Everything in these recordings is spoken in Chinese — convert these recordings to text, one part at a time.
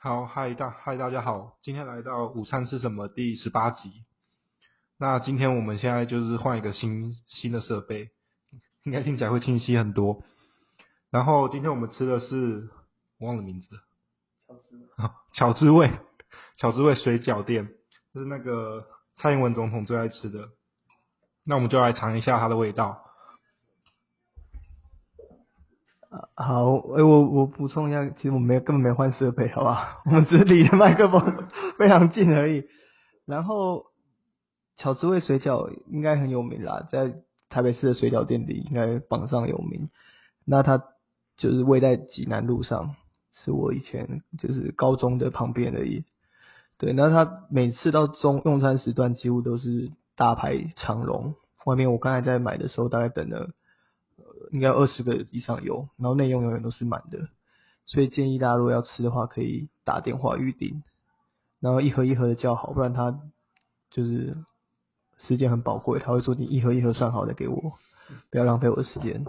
好，嗨大嗨大家好，今天来到午餐是什么第十八集。那今天我们现在就是换一个新新的设备，应该听起来会清晰很多。然后今天我们吃的是我忘了名字，巧滋味，巧滋味水饺店，就是那个蔡英文总统最爱吃的。那我们就来尝一下它的味道。好，哎，我我补充一下，其实我们没根本没换设备，好吧？我们只是离麦克风非常近而已。然后巧滋味水饺应该很有名啦，在台北市的水饺店里应该榜上有名。那它就是位在济南路上，是我以前就是高中的旁边而已。对，那它每次到中用餐时段几乎都是大排长龙，外面我刚才在买的时候大概等了。应该二十个以上有，然后内容永远都是满的，所以建议大家如果要吃的话，可以打电话预订，然后一盒一盒的叫好，不然他就是时间很宝贵，他会说你一盒一盒算好再给我，不要浪费我的时间。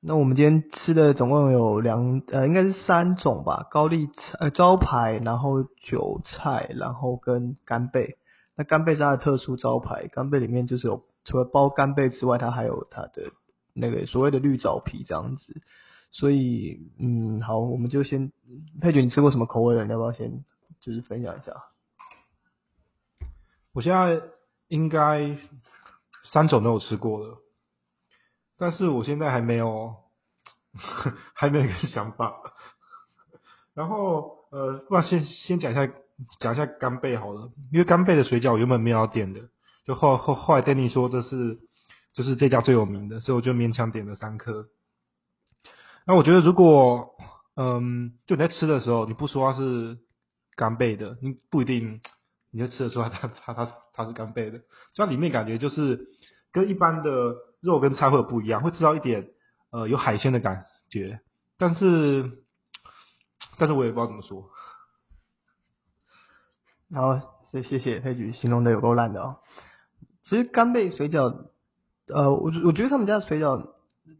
那我们今天吃的总共有两呃应该是三种吧，高丽菜呃招牌，然后韭菜，然后跟干贝。那干贝是它的特殊招牌，干贝里面就是有。除了包干贝之外，它还有它的那个所谓的绿藻皮这样子，所以嗯，好，我们就先佩君，你吃过什么口味的？你要不要先就是分享一下？我现在应该三种都有吃过了，但是我现在还没有 还没有一个想法。然后呃，不然先先讲一下讲一下干贝好了，因为干贝的水饺原本没有要点的。就后后后来 Danny 说这是就是这家最有名的，所以我就勉强点了三颗。那我觉得如果嗯，就你在吃的时候，你不说它是干贝的，你不一定你就吃得出来它它它它是干贝的。所以里面感觉就是跟一般的肉跟菜会有不一样，会吃到一点呃有海鲜的感觉，但是但是我也不知道怎么说。然后，谢谢谢佩举形容的有够烂的哦。其实干贝水饺，呃，我我觉得他们家的水饺，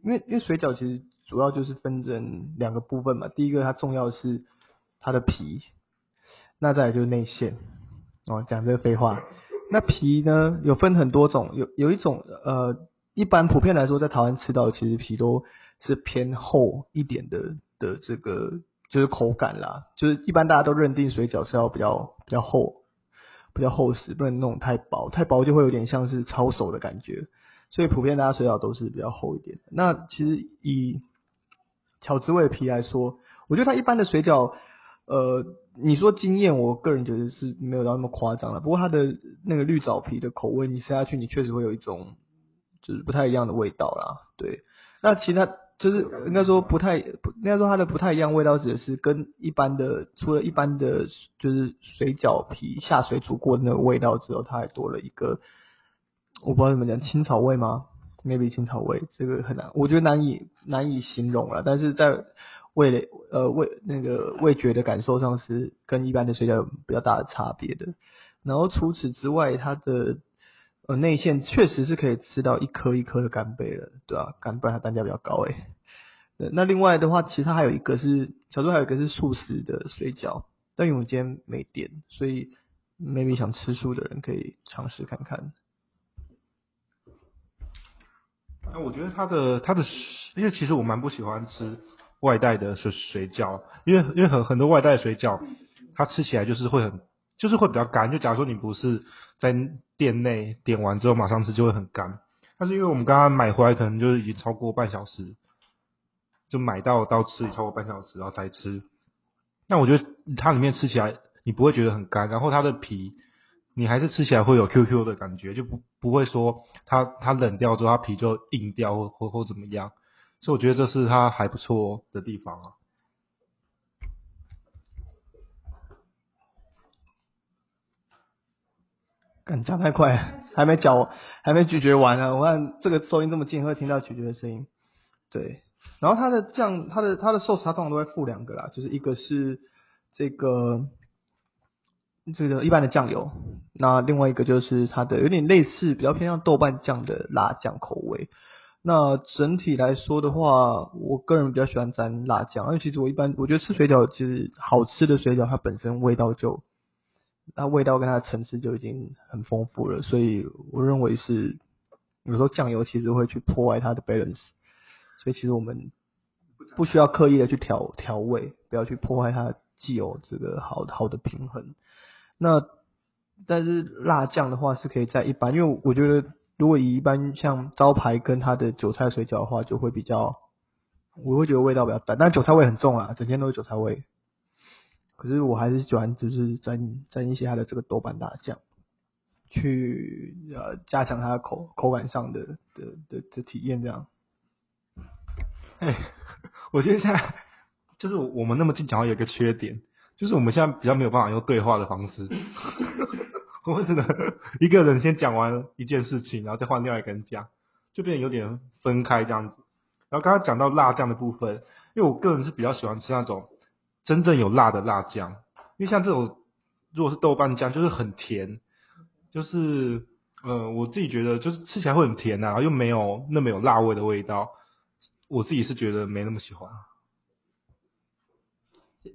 因为因为水饺其实主要就是分成两个部分嘛。第一个它重要是它的皮，那再来就是内馅。哦，讲这个废话。那皮呢有分很多种，有有一种呃，一般普遍来说在台湾吃到其实皮都是偏厚一点的的这个就是口感啦，就是一般大家都认定水饺是要比较比较厚。比较厚实，不能弄太薄，太薄就会有点像是抄手的感觉。所以普遍大家水饺都是比较厚一点。那其实以巧滋味皮来说，我觉得它一般的水饺，呃，你说惊艳，我个人觉得是没有到那么夸张了。不过它的那个绿藻皮的口味，你吃下去，你确实会有一种就是不太一样的味道啦。对，那其他。就是应该说不太，应该说它的不太一样味道，指的是跟一般的，除了一般的就是水饺皮下水煮过的那个味道之后，它还多了一个，我不知道怎么讲，青草味吗？maybe 青草味，这个很难，我觉得难以难以形容了。但是在味蕾呃味那个味觉的感受上是跟一般的水饺有比较大的差别的。然后除此之外，它的。呃，内馅确实是可以吃到一颗一颗的干贝了，对吧？干贝它单价比较高诶。那另外的话，其他还有一个是，小猪还有一个是素食的水饺，但因为我今天没点，所以 maybe 想吃素的人可以尝试看看。那我觉得它的它的，因为其实我蛮不喜欢吃外带的水水饺，因为因为很很多外带水饺，它吃起来就是会很。就是会比较干，就假如说你不是在店内点完之后马上吃，就会很干。但是因为我们刚刚买回来，可能就是已经超过半小时，就买到到吃超过半小时，然后才吃。那我觉得它里面吃起来你不会觉得很干，然后它的皮你还是吃起来会有 Q Q 的感觉，就不不会说它它冷掉之后它皮就硬掉或或或怎么样。所以我觉得这是它还不错的地方啊。讲太快，还没嚼，还没咀嚼完呢。我看这个收音这么近，会听到咀嚼的声音。对，然后它的酱，它的它的寿司，它通常都会附两个啦，就是一个是这个这个一般的酱油，那另外一个就是它的有点类似，比较偏向豆瓣酱的辣酱口味。那整体来说的话，我个人比较喜欢沾辣酱，因为其实我一般我觉得吃水饺，其实好吃的水饺它本身味道就，那味道跟它的层次就已经很丰富了，所以我认为是有时候酱油其实会去破坏它的 balance，所以其实我们不需要刻意的去调调味，不要去破坏它既有这个好好的平衡。那但是辣酱的话是可以在一般，因为我觉得。如果以一般像招牌跟它的韭菜水饺的话，就会比较，我会觉得味道比较淡，但韭菜味很重啊，整天都是韭菜味。可是我还是喜欢就是沾沾一些它的这个豆瓣大酱，去呃加强它的口口感上的的的的体验这样。哎，我觉得现在就是我们那么近讲话有一个缺点，就是我们现在比较没有办法用对话的方式。我们只能一个人先讲完一件事情，然后再换另外一个人讲，就变得有点分开这样子。然后刚刚讲到辣酱的部分，因为我个人是比较喜欢吃那种真正有辣的辣酱，因为像这种如果是豆瓣酱，就是很甜，就是呃我自己觉得就是吃起来会很甜呐，又没有那么有辣味的味道，我自己是觉得没那么喜欢。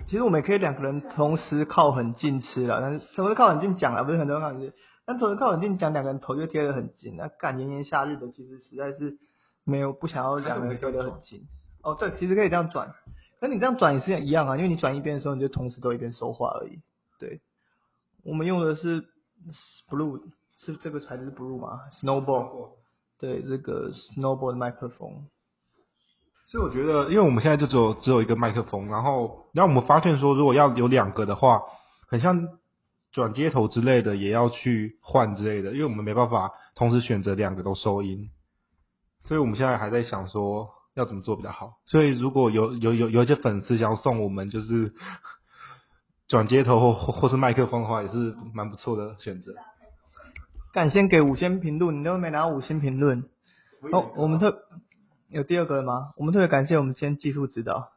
其实我们也可以两个人同时靠很近吃了，但是同时靠很近讲了，不是很多人靠很近，但同时靠很近讲，两个人头就贴得很近。那干炎炎夏日的，其实实在是没有不想要两个人贴得很近。哦，对，其实可以这样转，那你这样转也是一样啊，因为你转一边的时候，你就同时都一边说话而已。对，我们用的是 Blue，是这个材质是 Blue 吗？Snowball，对，这个 Snowball 的麦克风。所以我觉得，因为我们现在就只有只有一个麦克风，然后，然后我们发现说，如果要有两个的话，很像转接头之类的，也要去换之类的，因为我们没办法同时选择两个都收音。所以我们现在还在想说要怎么做比较好。所以如果有有有有一些粉丝想要送我们就是 转接头或或是麦克风的话，也是蛮不错的选择。感先给五星评论，你都没拿五星评论。哦，我们特。有第二个了吗？我们特别感谢我们今天技术指导，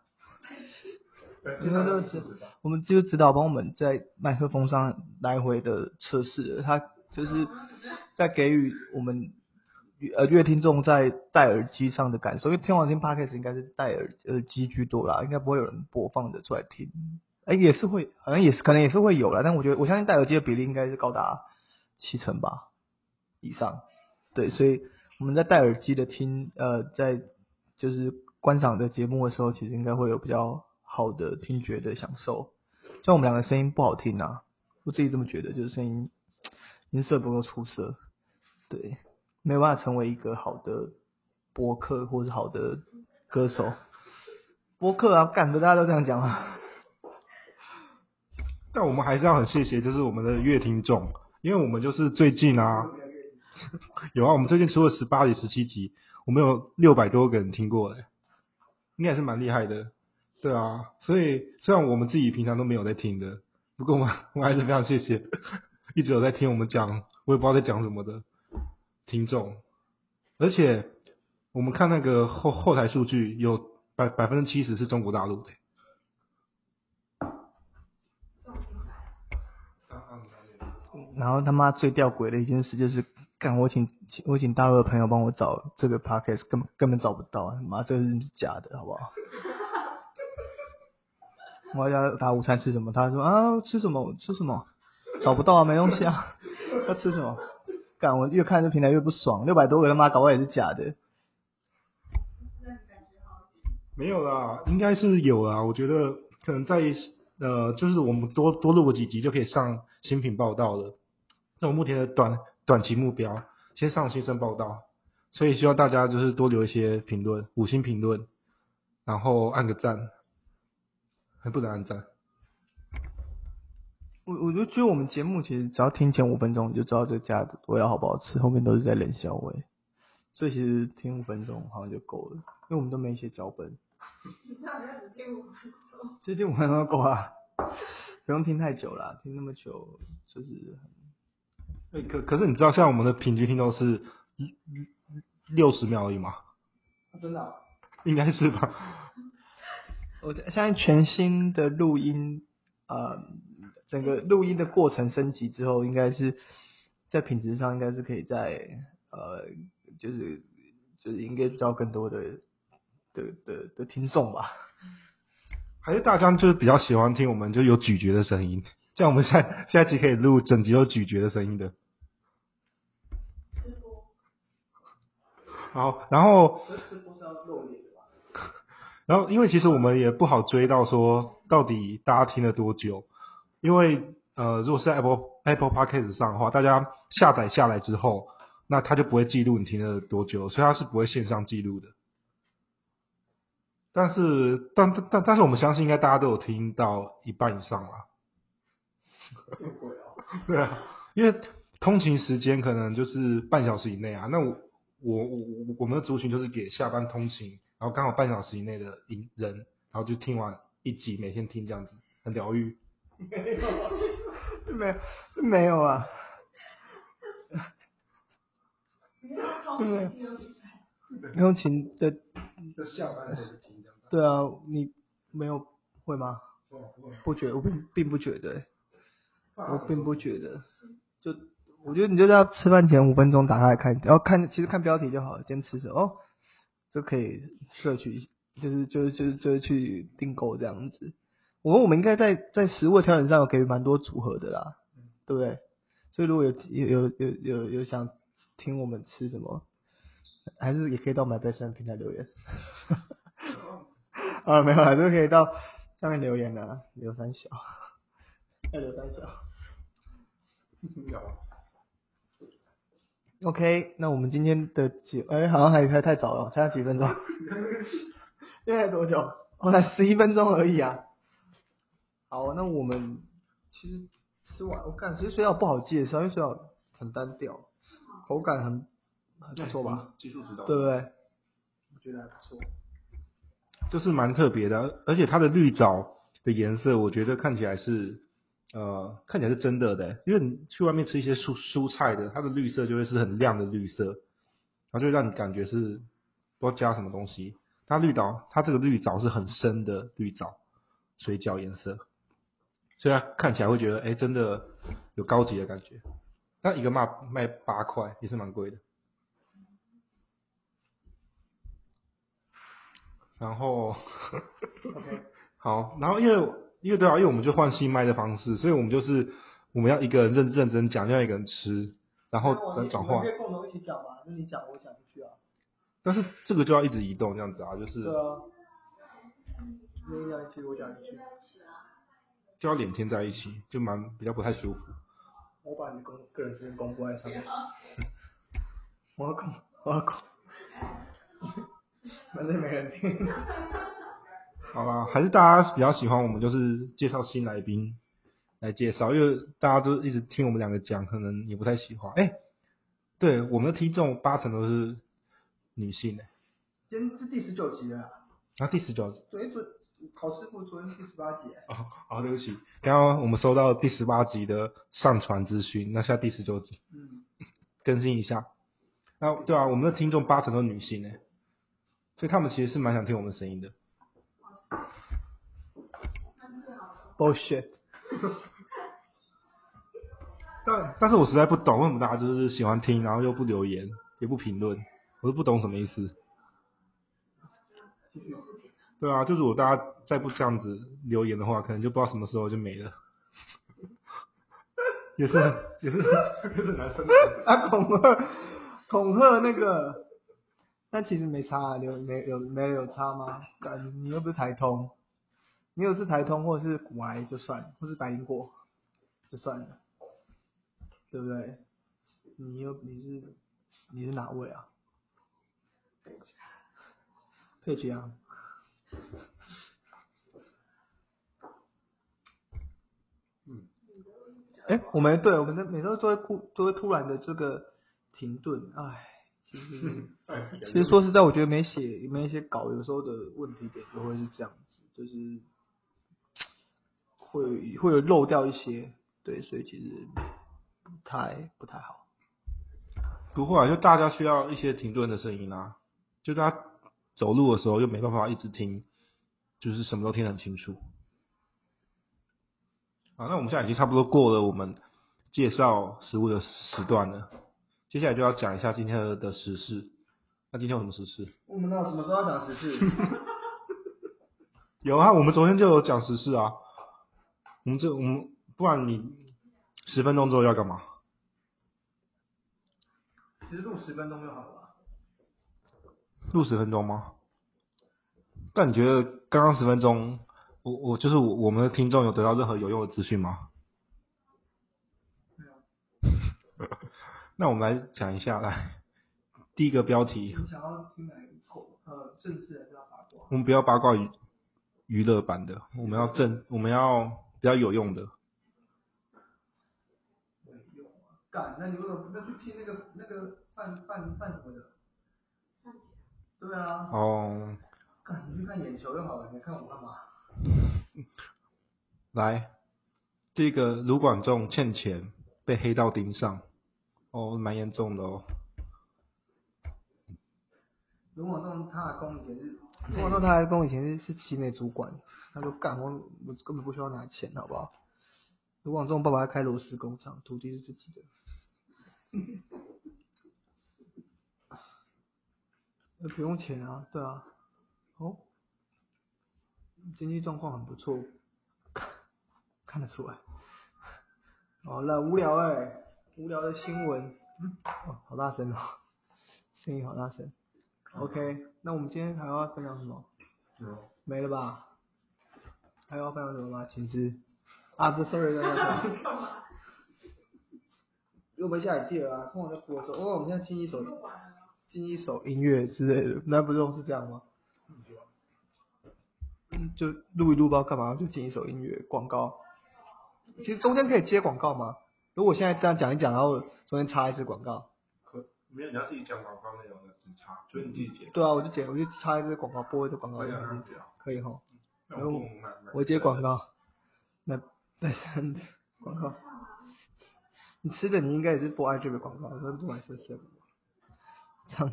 今天都是我们技术指导帮我们在麦克风上来回的测试，他就是在给予我们呃乐听众在戴耳机上的感受，因为天王星 podcast 应该是戴耳耳机居多啦，应该不会有人播放的出来听，哎也是会，好像也是可能也是会有啦，但我觉得我相信戴耳机的比例应该是高达七成吧以上，对，所以。我们在戴耳机的听，呃，在就是观赏的节目的时候，其实应该会有比较好的听觉的享受。像我们两个声音不好听啊，我自己这么觉得，就是声音音色不够出色，对，没有办法成为一个好的播客或者好的歌手。播客啊，干的大家都这样讲啊。但我们还是要很谢谢，就是我们的乐听众，因为我们就是最近啊。有啊，我们最近出了十八集、十七集，我们有六百多个人听过嘞，应该是蛮厉害的。对啊，所以虽然我们自己平常都没有在听的，不过我我还是非常谢谢一直有在听我们讲，我也不知道在讲什么的听众。而且我们看那个后后台数据，有百百分之七十是中国大陆的。然后他妈最吊诡的一件事就是。干我请请我请大陆的朋友帮我找这个 podcast，根本根本找不到，妈这是假的，好不好？我要打午餐吃什么？他说啊吃什么吃什么，找不到啊没东西啊，要吃什么？干我越看这平台越不爽，六百多个他妈搞不也是假的？没有啦，应该是有啦，我觉得可能在呃就是我们多多录个几集就可以上新品报道了。那我目前的短。短期目标，先上新生报道，所以希望大家就是多留一些评论，五星评论，然后按个赞，还不能按赞。我我就觉得我们节目其实只要听前五分钟，你就知道这家的味道好不好吃，后面都是在冷笑味，所以其实听五分钟好像就够了，因为我们都没写脚本。其实听五分钟够啊，不用听太久了，听那么久就是。哎，可可是你知道，像我们的平均听众是六十秒而已吗？真的？应该是吧。我现在全新的录音，呃，整个录音的过程升级之后，应该是在品质上应该是可以在呃，就是就是应该到更多的的的的听众吧。还是大家就是比较喜欢听我们就有咀嚼的声音，像我们下下一集可以录整集有咀嚼的声音的。好，然后然后因为其实我们也不好追到说到底大家听了多久，因为呃如果是在 Apple Apple Podcast 上的话，大家下载下来之后，那它就不会记录你听了多久，所以它是不会线上记录的。但是，但但但但是我们相信，应该大家都有听到一半以上啦。对啊，因为通勤时间可能就是半小时以内啊。那我我我我们的族群就是给下班通勤，然后刚好半小时以内的人，然后就听完一集，每天听这样子，很疗愈。没有，没有啊。对，通勤的。就下班时听。对啊，你没有会吗？不觉，我并并不觉得，我并不觉得。就我觉得你就在吃饭前五分钟打开来看，然后看其实看标题就好了，今天吃什么，就可以摄取，就是就是就是就是去订购这样子。我们我们应该在在食物挑选上有给蛮多组合的啦，对不对？所以如果有有有有有有想听我们吃什么，还是也可以到买杯山平台留言。啊，没有，还是可以到下面留言的，刘三小，要刘三小。OK，那我们今天的节，哎，好像还还太早了，才几分钟。现在多久？哦，才十一分钟而已啊。好，那我们其实吃完，我感其实水饺不好介绍，因为水饺很单调，口感很很不错吧？技术指导，对不对？我觉得还不错。就是蛮特别的，而且它的绿藻的颜色，我觉得看起来是，呃，看起来是真的的。因为你去外面吃一些蔬蔬菜的，它的绿色就会是很亮的绿色，然后就让你感觉是不知道加什么东西。它绿藻，它这个绿藻是很深的绿藻，水饺颜色，所以它看起来会觉得，哎，真的有高级的感觉。那一个卖卖八块，也是蛮贵的。然后，好，然后因为因为对啊，因为我们就换新麦的方式，所以我们就是我们要一个人认认真讲，另外一个人吃，然后再转换。可以共同一起讲嘛，就你讲我讲出去啊。但是这个就要一直移动这样子啊，就是。对啊。你讲一句，我讲一句。就要脸贴在一起，就蛮比较不太舒服。我把你公个人资料公布在上面。我要公，我要公。反正没人听。好吧，还是大家比较喜欢我们，就是介绍新来宾来介绍，因为大家都一直听我们两个讲，可能也不太喜欢。哎，对，我们的听众八成都是女性诶。今天是第十九集了。啊，第十九集。昨天昨考试部昨天第十八集。哦，好，对不起，刚刚我们收到第十八集的上传资讯，那现在第十九集。嗯。更新一下。那对啊，我们的听众八成都是女性诶。所以他们其实是蛮想听我们声音的。bullshit。但但是我实在不懂为什么大家就是喜欢听，然后又不留言，也不评论，我都不懂什么意思。对啊，就是我大家再不这样子留言的话，可能就不知道什么时候就没了。也是也是 也是男生。啊恐吓恐吓那个。但其实没差啊，有没有没有差吗？你又不是台通，你有是台通或者是骨癌就算，或是白灵果就算了，对不对？你又你是你是哪位啊？佩奇啊。嗯。哎，我们对我们的每周都会突都会突然的这个停顿，哎。其实，其实说实在，我觉得没写没一些稿，有时候的问题点就会是这样子，就是会会有漏掉一些，对，所以其实不太不太好。不会啊，就大家需要一些停顿的声音啊，就大家走路的时候又没办法一直听，就是什么都听得很清楚。啊，那我们现在已经差不多过了我们介绍食物的时段了。接下来就要讲一下今天的的时事。那今天有什么时事？我们到什么时候要讲时事？有啊，我们昨天就有讲时事啊。我们这我们不然你十分钟之后要干嘛？其实录十分钟就好了。录十分钟吗？但你觉得刚刚十分钟，我我就是我我们的听众有得到任何有用的资讯吗？没有。那我们来讲一下，来第一个标题，你想要听哪一个？呃，正式还是要八卦？我们不要八卦娱娱乐版的，我们要正，我们要比较有用的。没用啊。干，那你为什么不那去听那个那个范范范什么的？对啊。哦，干，你去看眼球就好了，你看我干嘛？来，这个卢广仲欠钱被黑道盯上，哦，蛮严重的哦。卢广仲他的工以前是，卢广仲他的工以前是是奇美主管，他说干我我根本不需要拿钱，好不好？卢广仲爸爸开螺丝工厂，土地是自己的。呃，不用钱啊，对啊，哦，经济状况很不错，看得出来。好了，无聊哎、无聊的新闻，哦，好大声哦，声音好大声。OK，那我们今天还要分享什么？没了吧？还要分享什么吗？请知。啊，不，sorry，等一下。又不会下雨地了啊！通常在播的时候，哦，我们现在进一首，进一首音乐之类的，那不都是这样吗？嗯，就录一录，不知道干嘛，就进一首音乐广告。其实中间可以接广告吗？如果我现在这样讲一讲，然后中间插一支广告，可没有，你要自己讲广告内容的，插，所以你自己剪。对啊，我就剪，我就插一支广告，播一支广告，可以啊，这样子啊。可以哈。那我不买买我接广告，那那三的广告，你吃的你应该也是播爱这个广告，我说不买色色，唱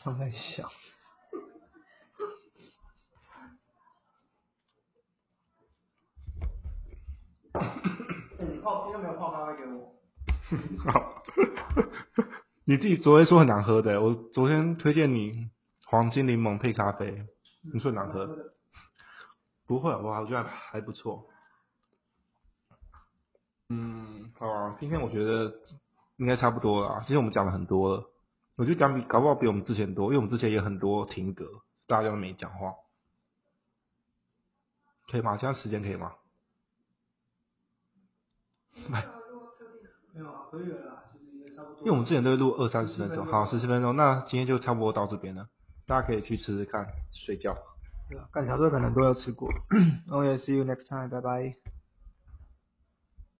唱太小。哎 你泡今天没有泡咖啡给我？好，你自己昨天说很难喝的，我昨天推荐你黄金柠檬配咖啡，你说很难喝，不会？我觉得还不错。嗯，好啊，今天我觉得应该差不多了啊。今天我们讲了很多了，我觉得讲比搞不好比我们之前多，因为我们之前也很多停格，大家都没讲话，可以吗？现在时间可以吗？来。没有啊，可以了啦，其实也差不多。因为我们之前都会录二三十分钟，好，十分钟，那今天就差不多到这边了，大家可以去吃吃看，睡觉。对啊，干小队可能都有吃过。OK，see you next time，拜拜。